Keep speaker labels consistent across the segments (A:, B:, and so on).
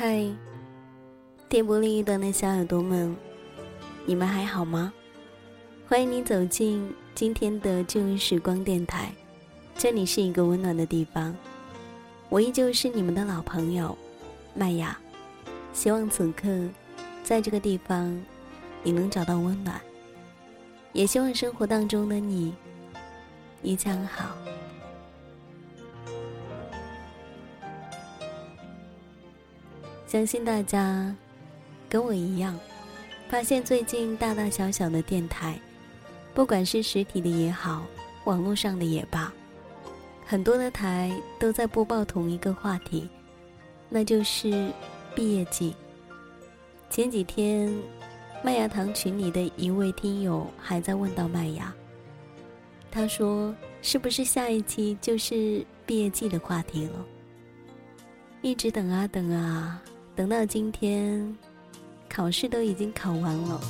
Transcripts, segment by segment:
A: 嗨，电波另一端的小耳朵们，你们还好吗？欢迎你走进今天的旧日时光电台，这里是一个温暖的地方。我依旧是你们的老朋友麦雅，希望此刻在这个地方你能找到温暖，也希望生活当中的你一切好。相信大家跟我一样，发现最近大大小小的电台，不管是实体的也好，网络上的也罢，很多的台都在播报同一个话题，那就是毕业季。前几天，麦芽糖群里的一位听友还在问到麦芽，他说：“是不是下一期就是毕业季的话题了？”一直等啊等啊。等到今天，考试都已经考完了，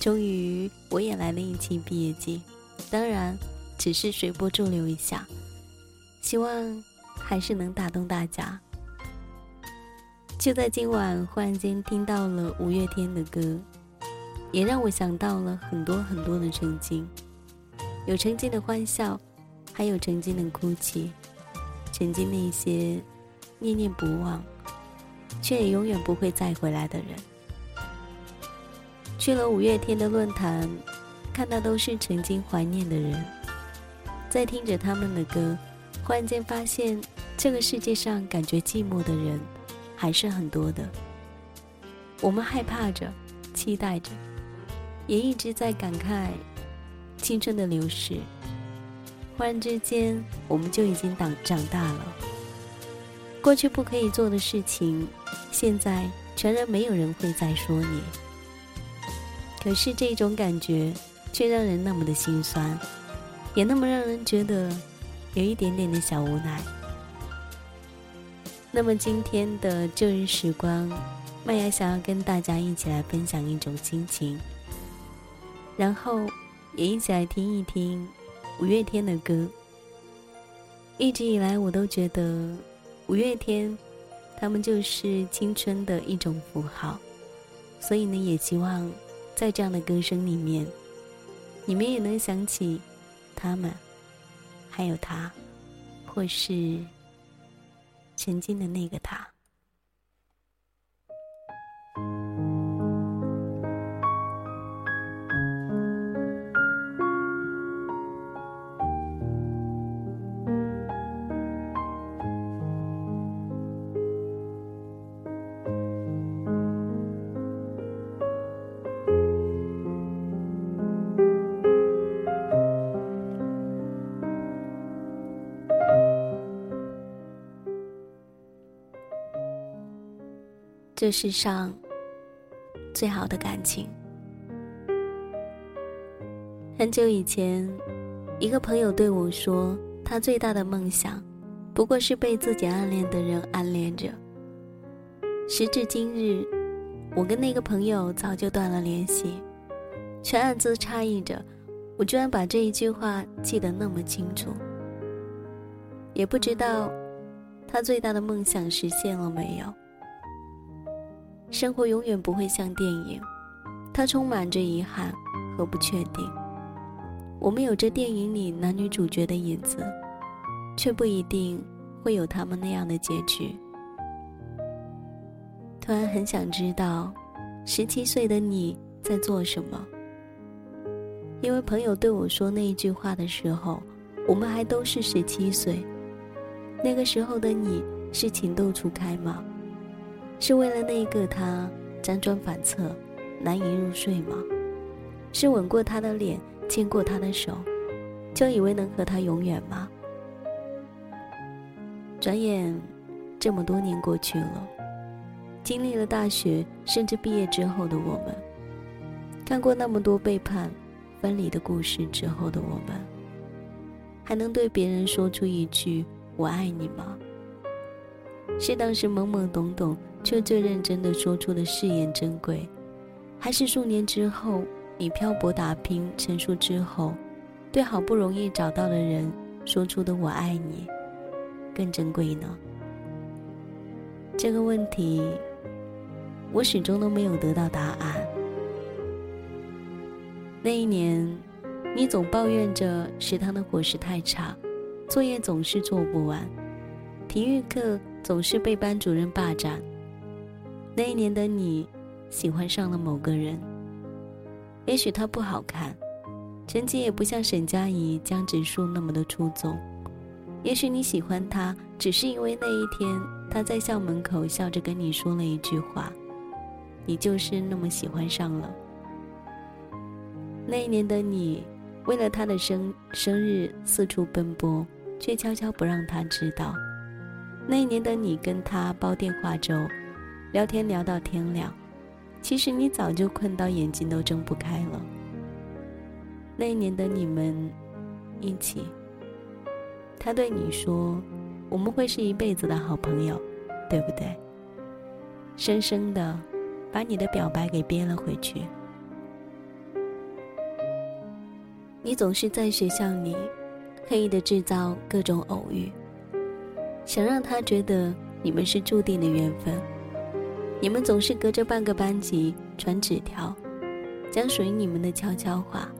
A: 终于我也来了一期毕业季，当然只是随波逐流一下，希望还是能打动大家。就在今晚，忽然间听到了五月天的歌，也让我想到了很多很多的曾经，有曾经的欢笑，还有曾经的哭泣，曾经那些念念不忘。却也永远不会再回来的人。去了五月天的论坛，看到都是曾经怀念的人，在听着他们的歌，忽然间发现这个世界上感觉寂寞的人还是很多的。我们害怕着，期待着，也一直在感慨青春的流逝。忽然之间，我们就已经长长大了。过去不可以做的事情。现在，全然没有人会再说你。可是这种感觉，却让人那么的心酸，也那么让人觉得有一点点的小无奈。那么今天的旧日时光，麦芽想要跟大家一起来分享一种心情，然后也一起来听一听五月天的歌。一直以来，我都觉得五月天。他们就是青春的一种符号，所以呢，也希望在这样的歌声里面，你们也能想起他们，还有他，或是曾经的那个他。世上最好的感情。很久以前，一个朋友对我说，他最大的梦想，不过是被自己暗恋的人暗恋着。时至今日，我跟那个朋友早就断了联系，却暗自诧异着，我居然把这一句话记得那么清楚。也不知道，他最大的梦想实现了没有。生活永远不会像电影，它充满着遗憾和不确定。我们有着电影里男女主角的影子，却不一定会有他们那样的结局。突然很想知道，十七岁的你在做什么？因为朋友对我说那一句话的时候，我们还都是十七岁。那个时候的你是情窦初开吗？是为了那一个他辗转反侧，难以入睡吗？是吻过他的脸，牵过他的手，就以为能和他永远吗？转眼，这么多年过去了，经历了大学，甚至毕业之后的我们，看过那么多背叛、分离的故事之后的我们，还能对别人说出一句“我爱你”吗？是当时懵懵懂懂。却最认真的说出的誓言珍贵，还是数年之后你漂泊打拼成熟之后，对好不容易找到的人说出的“我爱你”更珍贵呢？这个问题，我始终都没有得到答案。那一年，你总抱怨着食堂的伙食太差，作业总是做不完，体育课总是被班主任霸占。那一年的你，喜欢上了某个人。也许他不好看，成绩也不像沈佳宜、江直树那么的出众。也许你喜欢他，只是因为那一天他在校门口笑着跟你说了一句话，你就是那么喜欢上了。那一年的你，为了他的生生日四处奔波，却悄悄不让他知道。那一年的你跟他煲电话粥，聊天聊到天亮，其实你早就困到眼睛都睁不开了。那一年的你们一起，他对你说：“我们会是一辈子的好朋友，对不对？”生生的把你的表白给憋了回去。你总是在学校里，刻意的制造各种偶遇，想让他觉得你们是注定的缘分。你们总是隔着半个班级传纸条，讲属于你们的悄悄话。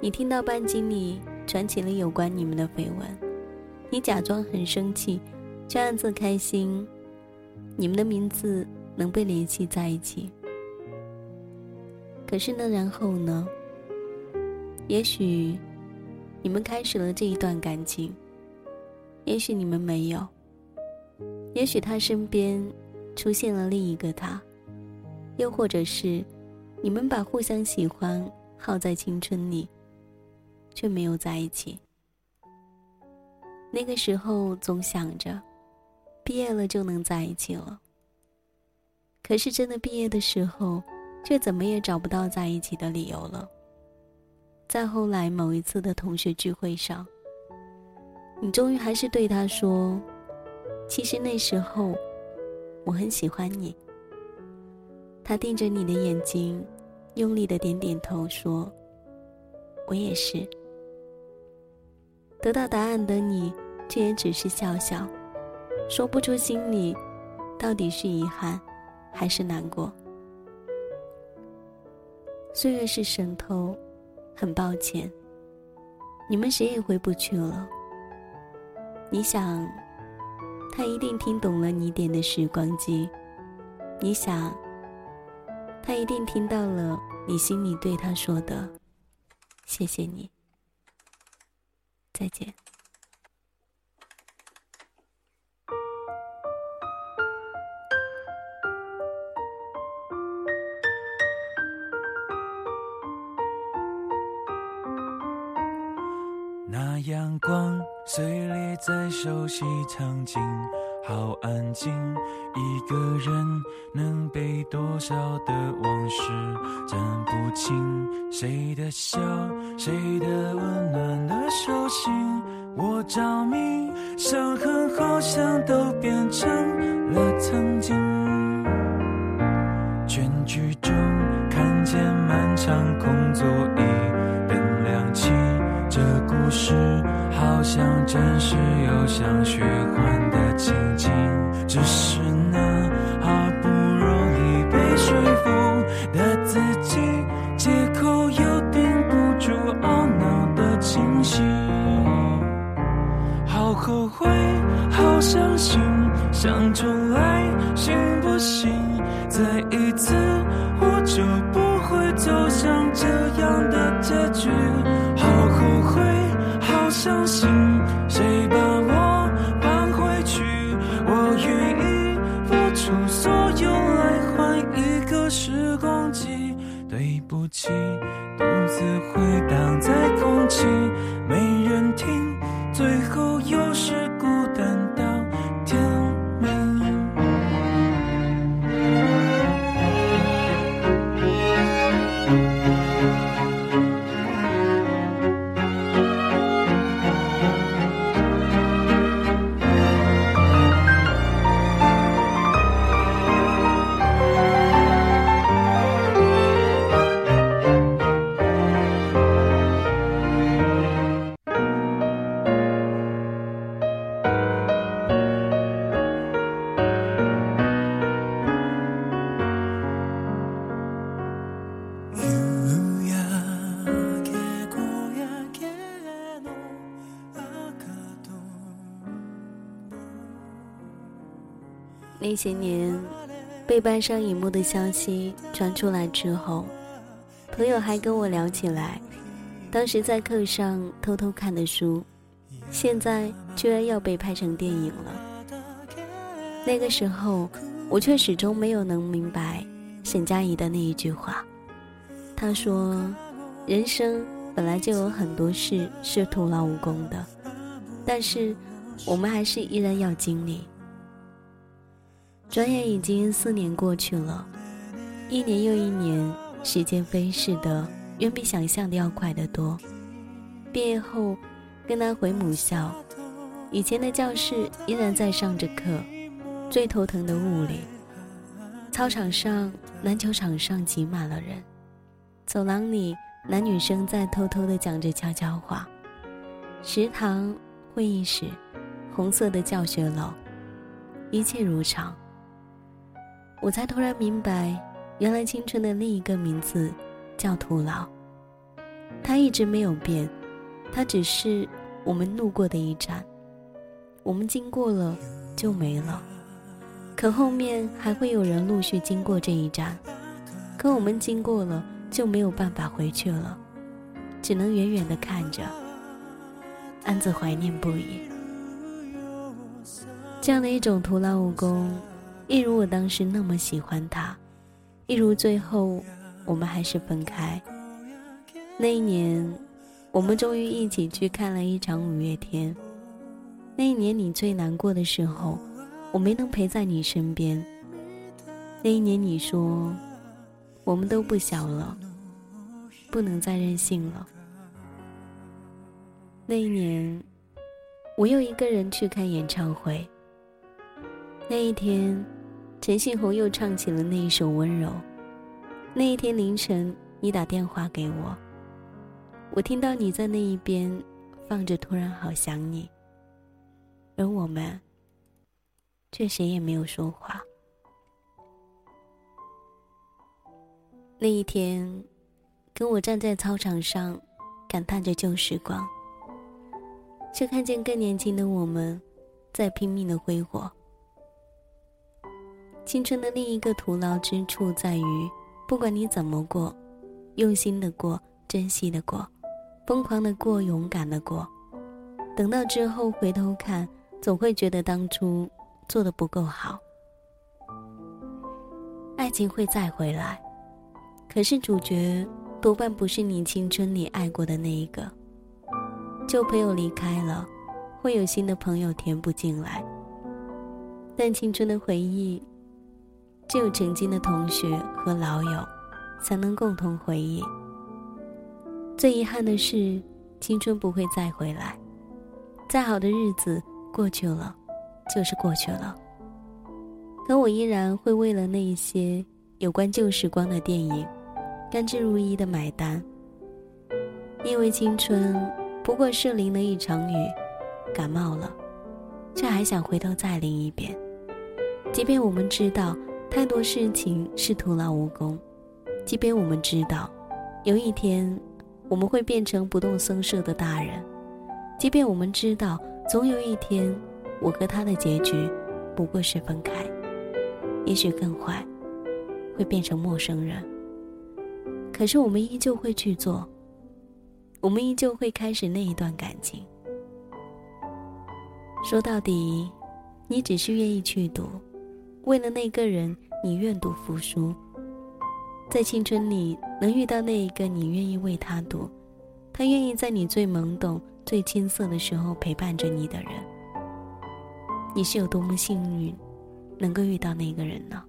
A: 你听到班级里传起了有关你们的绯闻，你假装很生气，却暗自开心，你们的名字能被联系在一起。可是那然后呢？也许，你们开始了这一段感情。也许你们没有。也许他身边出现了另一个他，又或者是你们把互相喜欢耗在青春里，却没有在一起。那个时候总想着，毕业了就能在一起了。可是真的毕业的时候，却怎么也找不到在一起的理由了。再后来某一次的同学聚会上，你终于还是对他说：“其实那时候我很喜欢你。”他盯着你的眼睛，用力的点点头说：“我也是。”得到答案的你，却也只是笑笑，说不出心里到底是遗憾还是难过。岁月是神偷。很抱歉，你们谁也回不去了。你想，他一定听懂了你点的时光机。你想，他一定听到了你心里对他说的“谢谢你，再见”。
B: 阳光碎裂在熟悉场景，好安静。一个人能背多少的往事，讲不清。谁的笑，谁的温暖的手心，我着迷。伤痕好像都变成了曾经。全剧中看见漫长空座椅。这故事好像真实又像虚幻的情景，只是那好不容易被说服的自己，借口又顶不住懊恼的情绪。好后悔，好伤心，想重来行不行？再一次，我就不会走向这样的结局。相信
A: 那些年，被搬上荧幕的消息传出来之后，朋友还跟我聊起来，当时在课上偷偷看的书，现在居然要被拍成电影了。那个时候，我却始终没有能明白沈佳宜的那一句话。她说：“人生本来就有很多事是徒劳无功的，但是我们还是依然要经历。”转眼已经四年过去了，一年又一年，时间飞逝的远比想象的要快得多。毕业后，跟他回母校，以前的教室依然在上着课，最头疼的物理。操场上、篮球场上挤满了人，走廊里男女生在偷偷的讲着悄悄话。食堂、会议室、红色的教学楼，一切如常。我才突然明白，原来青春的另一个名字叫徒劳。它一直没有变，它只是我们路过的一站。我们经过了就没了，可后面还会有人陆续经过这一站。可我们经过了就没有办法回去了，只能远远的看着，暗自怀念不已。这样的一种徒劳无功。一如我当时那么喜欢他，一如最后我们还是分开。那一年，我们终于一起去看了一场五月天。那一年你最难过的时候，我没能陪在你身边。那一年你说，我们都不小了，不能再任性了。那一年，我又一个人去看演唱会。那一天。陈信宏又唱起了那一首《温柔》。那一天凌晨，你打电话给我，我听到你在那一边放着《突然好想你》，而我们却谁也没有说话。那一天，跟我站在操场上，感叹着旧时光，却看见更年轻的我们，在拼命的挥霍。青春的另一个徒劳之处在于，不管你怎么过，用心的过，珍惜的过，疯狂的过，勇敢的过，等到之后回头看，总会觉得当初做的不够好。爱情会再回来，可是主角多半不是你青春里爱过的那一个。旧朋友离开了，会有新的朋友填补进来，但青春的回忆。只有曾经的同学和老友，才能共同回忆。最遗憾的是，青春不会再回来。再好的日子过去了，就是过去了。可我依然会为了那一些有关旧时光的电影，甘之如饴的买单。因为青春不过是淋了一场雨，感冒了，却还想回头再淋一遍。即便我们知道。太多事情是徒劳无功，即便我们知道，有一天我们会变成不动声色的大人；即便我们知道，总有一天我和他的结局不过是分开，也许更坏，会变成陌生人。可是我们依旧会去做，我们依旧会开始那一段感情。说到底，你只是愿意去赌。为了那个人，你愿赌服输。在青春里能遇到那一个你愿意为他赌，他愿意在你最懵懂、最青涩的时候陪伴着你的人，你是有多么幸运，能够遇到那个人呢？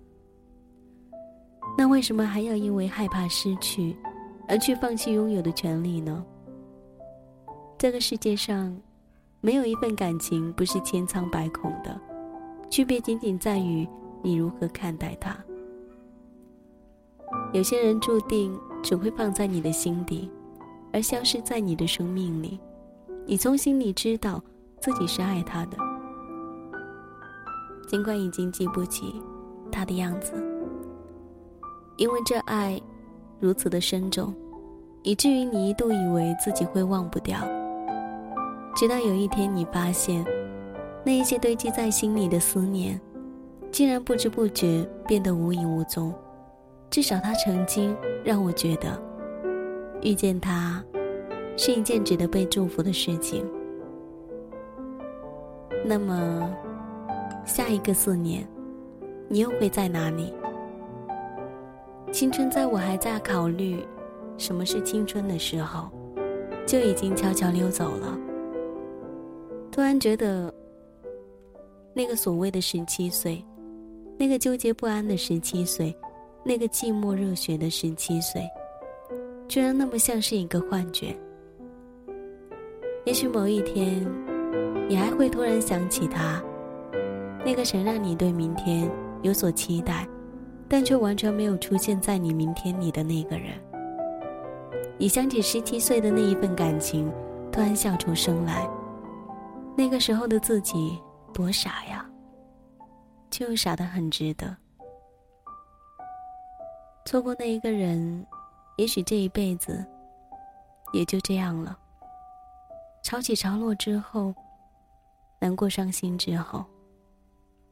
A: 那为什么还要因为害怕失去，而去放弃拥有的权利呢？这个世界上，没有一份感情不是千疮百孔的，区别仅仅在于。你如何看待他？有些人注定只会放在你的心底，而消失在你的生命里。你从心里知道自己是爱他的，尽管已经记不起他的样子，因为这爱如此的深重，以至于你一度以为自己会忘不掉。直到有一天，你发现那一些堆积在心里的思念。竟然不知不觉变得无影无踪。至少他曾经让我觉得，遇见他是一件值得被祝福的事情。那么，下一个四年，你又会在哪里？青春在我还在考虑什么是青春的时候，就已经悄悄溜走了。突然觉得，那个所谓的十七岁，那个纠结不安的十七岁，那个寂寞热血的十七岁，居然那么像是一个幻觉。也许某一天，你还会突然想起他，那个曾让你对明天有所期待。但却完全没有出现在你明天里的那个人。你想起十七岁的那一份感情，突然笑出声来。那个时候的自己多傻呀，却又傻得很值得。错过那一个人，也许这一辈子也就这样了。潮起潮落之后，难过伤心之后，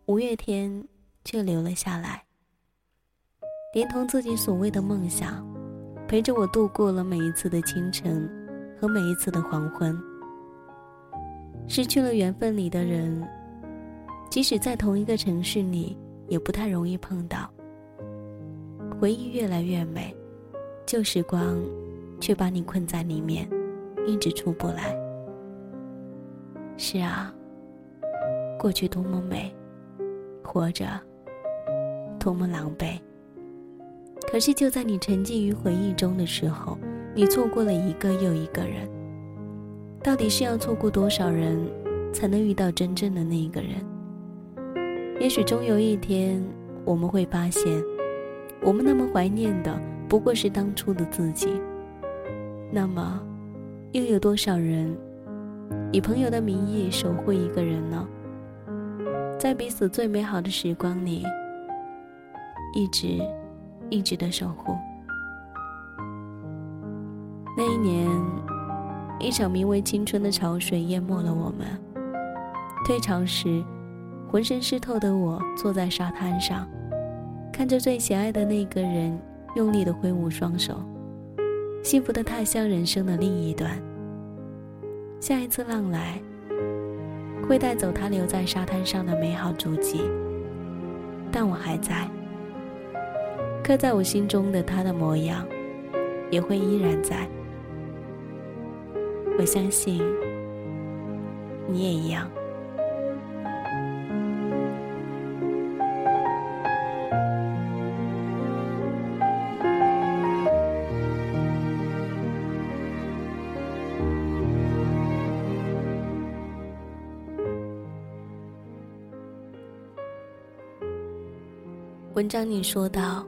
A: 五月天却留了下来。连同自己所谓的梦想，陪着我度过了每一次的清晨和每一次的黄昏。失去了缘分里的人，即使在同一个城市里，也不太容易碰到。回忆越来越美，旧时光却把你困在里面，一直出不来。是啊，过去多么美，活着多么狼狈。可是，就在你沉浸于回忆中的时候，你错过了一个又一个人。到底是要错过多少人，才能遇到真正的那一个人？也许终有一天，我们会发现，我们那么怀念的不过是当初的自己。那么，又有多少人以朋友的名义守护一个人呢？在彼此最美好的时光里，一直。一直的守护。那一年，一场名为青春的潮水淹没了我们。退潮时，浑身湿透的我坐在沙滩上，看着最喜爱的那个人用力的挥舞双手，幸福的太像人生的另一端。下一次浪来，会带走他留在沙滩上的美好足迹，但我还在。刻在我心中的他的模样，也会依然在。我相信，你也一样。文章里说到。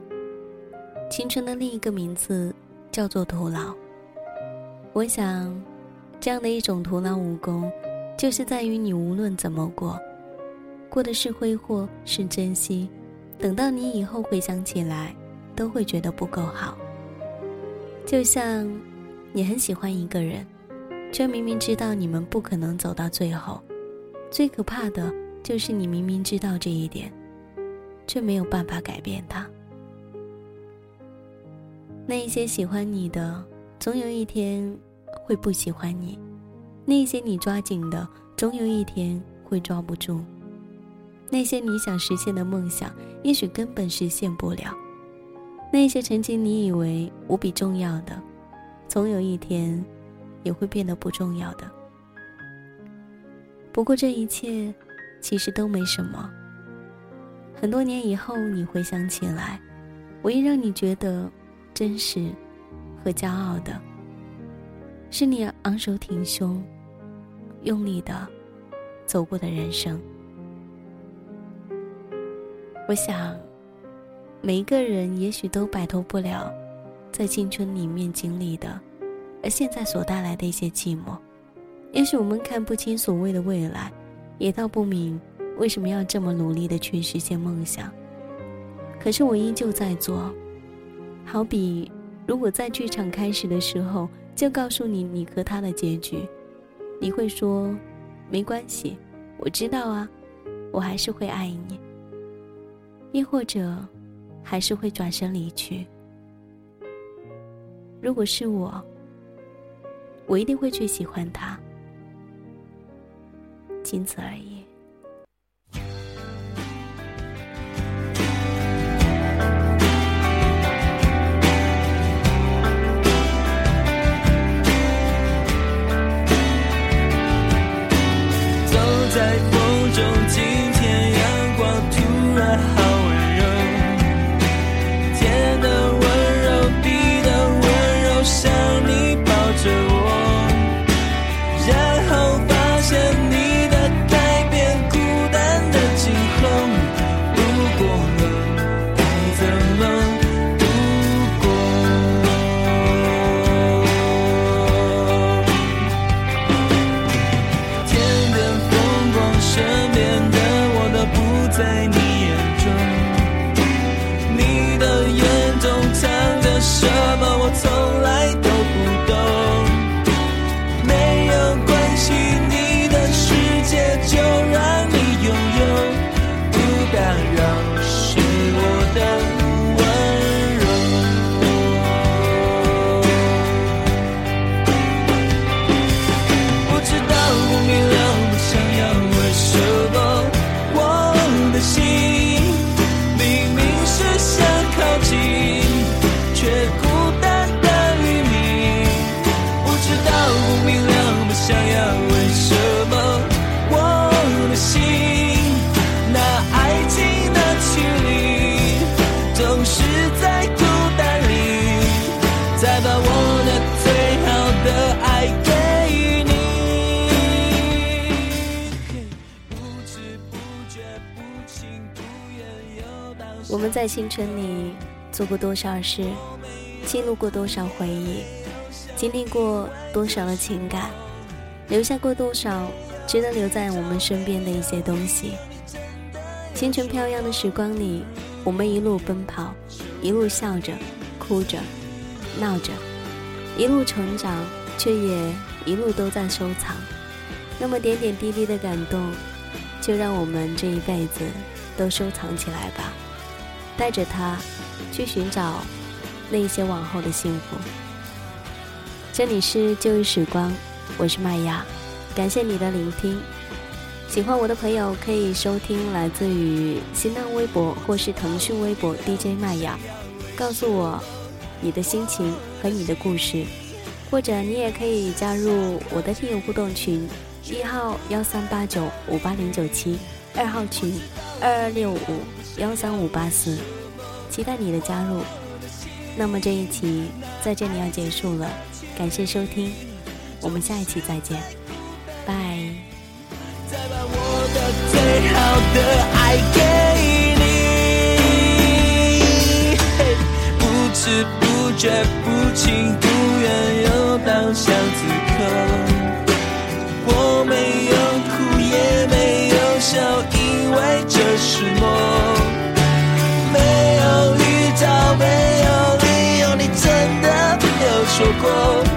A: 青春的另一个名字叫做徒劳。我想，这样的一种徒劳无功，就是在于你无论怎么过，过的是挥霍是珍惜，等到你以后回想起来，都会觉得不够好。就像你很喜欢一个人，却明明知道你们不可能走到最后，最可怕的就是你明明知道这一点，却没有办法改变他。那一些喜欢你的，总有一天会不喜欢你；那些你抓紧的，总有一天会抓不住；那些你想实现的梦想，也许根本实现不了；那些曾经你以为无比重要的，总有一天也会变得不重要的。不过这一切其实都没什么。很多年以后，你回想起来，唯一让你觉得……真实和骄傲的，是你昂首挺胸、用力的走过的人生。我想，每一个人也许都摆脱不了在青春里面经历的，而现在所带来的一些寂寞。也许我们看不清所谓的未来，也道不明为什么要这么努力的去实现梦想。可是我依旧在做。好比，如果在剧场开始的时候就告诉你你和他的结局，你会说：“没关系，我知道啊，我还是会爱你。”
B: 亦或者还是会转身离去。如果是我，我一定会去喜欢他，仅此而已。在青春里做过多少事，记录过多少回忆，经历过多少的情感，留下过多少值得留在我们身边的一些东西。青春飘扬的时光里，我们一路奔跑，一路笑着、哭着、闹着，一路成长，却也一路都在收藏。那么点点滴滴的感动，就让我们这一辈子都收藏起来吧。带着他，去寻找那些往后的幸福。这里是旧日时光，我是麦芽，感谢你的聆听。喜欢我的朋友可以收听来自于新浪微博或是腾讯微博 DJ 麦芽，告诉我你的心情和你的故事，或者你也可以加入我的听友互动群，一号幺三八九五八零九七，二号群二二六五。幺三五八四，期待你的加入。那么这一期在这里要结束了，感谢收听，我们下一期再见，拜。再把我的最好的爱给你，不知不觉，不情不愿，又到像此刻，我没有哭，也没有笑，因为这是说过。